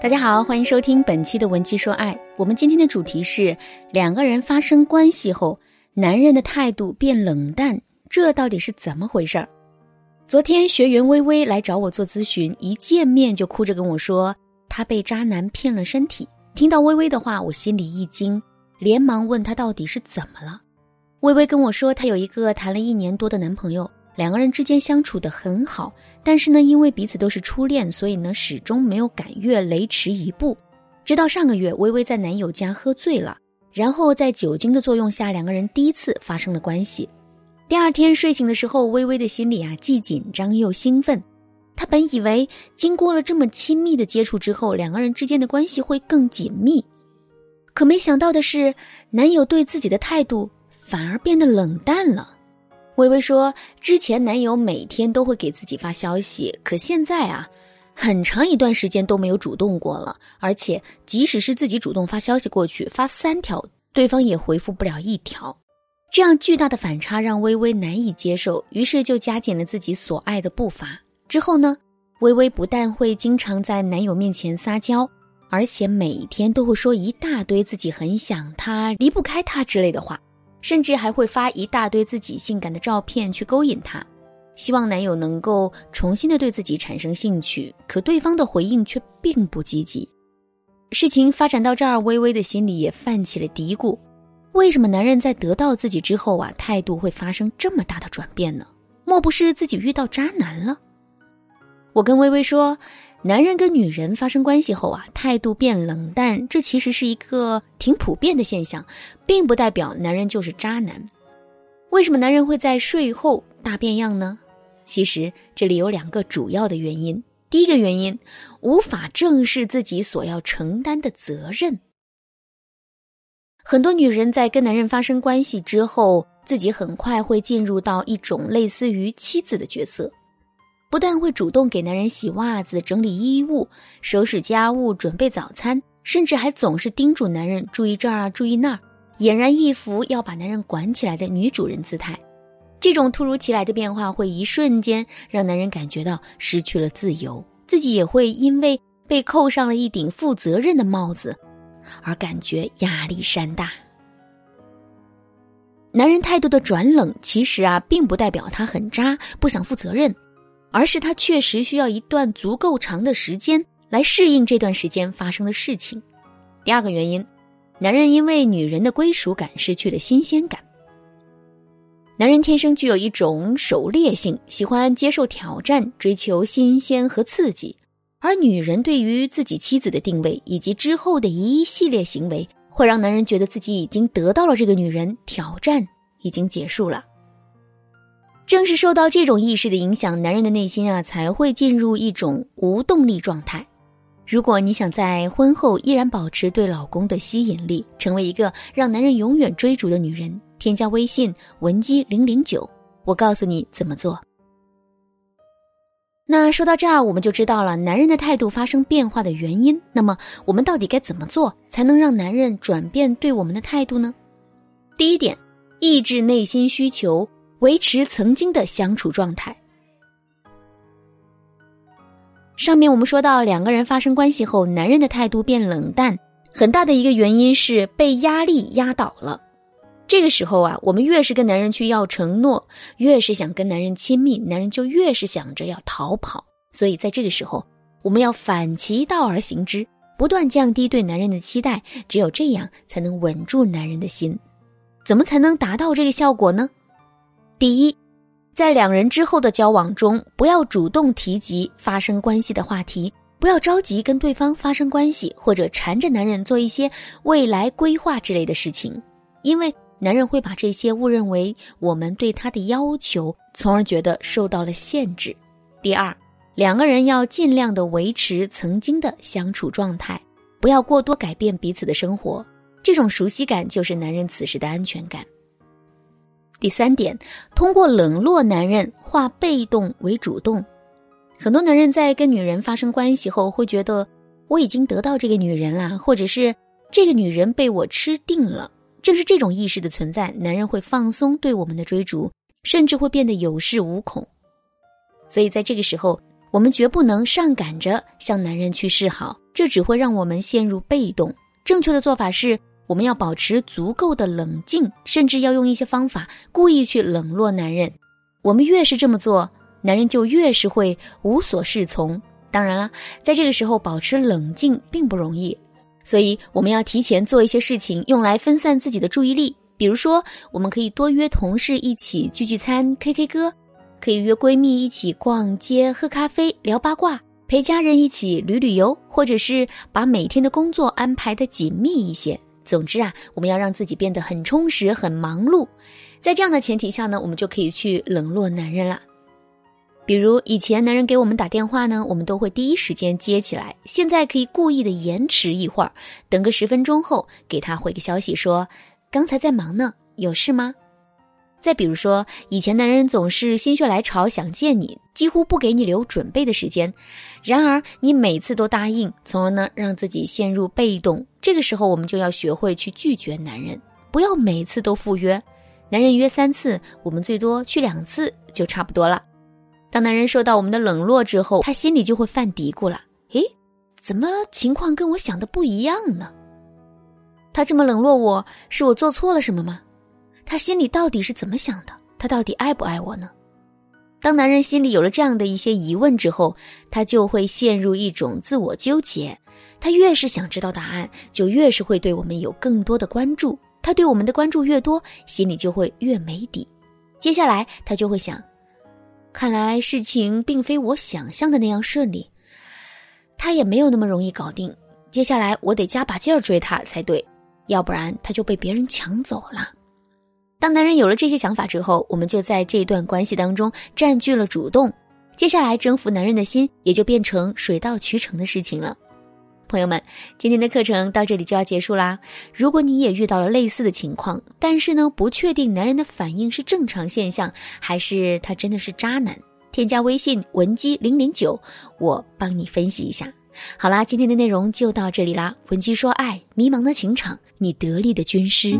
大家好，欢迎收听本期的《文姬说爱》。我们今天的主题是两个人发生关系后，男人的态度变冷淡，这到底是怎么回事儿？昨天学员微微来找我做咨询，一见面就哭着跟我说，她被渣男骗了身体。听到微微的话，我心里一惊，连忙问她到底是怎么了。微微跟我说，她有一个谈了一年多的男朋友。两个人之间相处的很好，但是呢，因为彼此都是初恋，所以呢，始终没有敢越雷池一步。直到上个月，微微在男友家喝醉了，然后在酒精的作用下，两个人第一次发生了关系。第二天睡醒的时候，微微的心里啊，既紧张又兴奋。她本以为经过了这么亲密的接触之后，两个人之间的关系会更紧密，可没想到的是，男友对自己的态度反而变得冷淡了。微微说：“之前男友每天都会给自己发消息，可现在啊，很长一段时间都没有主动过了。而且，即使是自己主动发消息过去，发三条，对方也回复不了一条。这样巨大的反差让微微难以接受，于是就加紧了自己所爱的步伐。之后呢，微微不但会经常在男友面前撒娇，而且每天都会说一大堆自己很想他、离不开他之类的话。”甚至还会发一大堆自己性感的照片去勾引他，希望男友能够重新的对自己产生兴趣。可对方的回应却并不积极。事情发展到这儿，微微的心里也泛起了嘀咕：为什么男人在得到自己之后啊，态度会发生这么大的转变呢？莫不是自己遇到渣男了？我跟微微说。男人跟女人发生关系后啊，态度变冷淡，这其实是一个挺普遍的现象，并不代表男人就是渣男。为什么男人会在睡后大变样呢？其实这里有两个主要的原因。第一个原因，无法正视自己所要承担的责任。很多女人在跟男人发生关系之后，自己很快会进入到一种类似于妻子的角色。不但会主动给男人洗袜子、整理衣物、收拾家务、准备早餐，甚至还总是叮嘱男人注意这儿啊、注意那儿，俨然一副要把男人管起来的女主人姿态。这种突如其来的变化，会一瞬间让男人感觉到失去了自由，自己也会因为被扣上了一顶负责任的帽子，而感觉压力山大。男人态度的转冷，其实啊，并不代表他很渣，不想负责任。而是他确实需要一段足够长的时间来适应这段时间发生的事情。第二个原因，男人因为女人的归属感失去了新鲜感。男人天生具有一种狩猎性，喜欢接受挑战，追求新鲜和刺激；而女人对于自己妻子的定位以及之后的一系列行为，会让男人觉得自己已经得到了这个女人，挑战已经结束了。正是受到这种意识的影响，男人的内心啊才会进入一种无动力状态。如果你想在婚后依然保持对老公的吸引力，成为一个让男人永远追逐的女人，添加微信文姬零零九，我告诉你怎么做。那说到这儿，我们就知道了男人的态度发生变化的原因。那么我们到底该怎么做才能让男人转变对我们的态度呢？第一点，抑制内心需求。维持曾经的相处状态。上面我们说到，两个人发生关系后，男人的态度变冷淡，很大的一个原因是被压力压倒了。这个时候啊，我们越是跟男人去要承诺，越是想跟男人亲密，男人就越是想着要逃跑。所以在这个时候，我们要反其道而行之，不断降低对男人的期待，只有这样才能稳住男人的心。怎么才能达到这个效果呢？第一，在两人之后的交往中，不要主动提及发生关系的话题，不要着急跟对方发生关系，或者缠着男人做一些未来规划之类的事情，因为男人会把这些误认为我们对他的要求，从而觉得受到了限制。第二，两个人要尽量的维持曾经的相处状态，不要过多改变彼此的生活，这种熟悉感就是男人此时的安全感。第三点，通过冷落男人化被动为主动。很多男人在跟女人发生关系后，会觉得我已经得到这个女人啦，或者是这个女人被我吃定了。正是这种意识的存在，男人会放松对我们的追逐，甚至会变得有恃无恐。所以在这个时候，我们绝不能上赶着向男人去示好，这只会让我们陷入被动。正确的做法是，我们要保持足够的冷静，甚至要用一些方法故意去冷落男人。我们越是这么做，男人就越是会无所适从。当然了，在这个时候保持冷静并不容易，所以我们要提前做一些事情，用来分散自己的注意力。比如说，我们可以多约同事一起聚聚餐、K K 歌。可以约闺蜜一起逛街、喝咖啡、聊八卦，陪家人一起旅旅游，或者是把每天的工作安排的紧密一些。总之啊，我们要让自己变得很充实、很忙碌。在这样的前提下呢，我们就可以去冷落男人了。比如以前男人给我们打电话呢，我们都会第一时间接起来，现在可以故意的延迟一会儿，等个十分钟后给他回个消息说：“刚才在忙呢，有事吗？”再比如说，以前男人总是心血来潮想见你，几乎不给你留准备的时间，然而你每次都答应，从而呢让自己陷入被动。这个时候，我们就要学会去拒绝男人，不要每次都赴约。男人约三次，我们最多去两次就差不多了。当男人受到我们的冷落之后，他心里就会犯嘀咕了：诶，怎么情况跟我想的不一样呢？他这么冷落我，是我做错了什么吗？他心里到底是怎么想的？他到底爱不爱我呢？当男人心里有了这样的一些疑问之后，他就会陷入一种自我纠结。他越是想知道答案，就越是会对我们有更多的关注。他对我们的关注越多，心里就会越没底。接下来他就会想：看来事情并非我想象的那样顺利，他也没有那么容易搞定。接下来我得加把劲儿追他才对，要不然他就被别人抢走了。当男人有了这些想法之后，我们就在这段关系当中占据了主动。接下来征服男人的心也就变成水到渠成的事情了。朋友们，今天的课程到这里就要结束啦。如果你也遇到了类似的情况，但是呢不确定男人的反应是正常现象，还是他真的是渣男，添加微信文姬零零九，我帮你分析一下。好啦，今天的内容就到这里啦。文姬说爱，迷茫的情场，你得力的军师。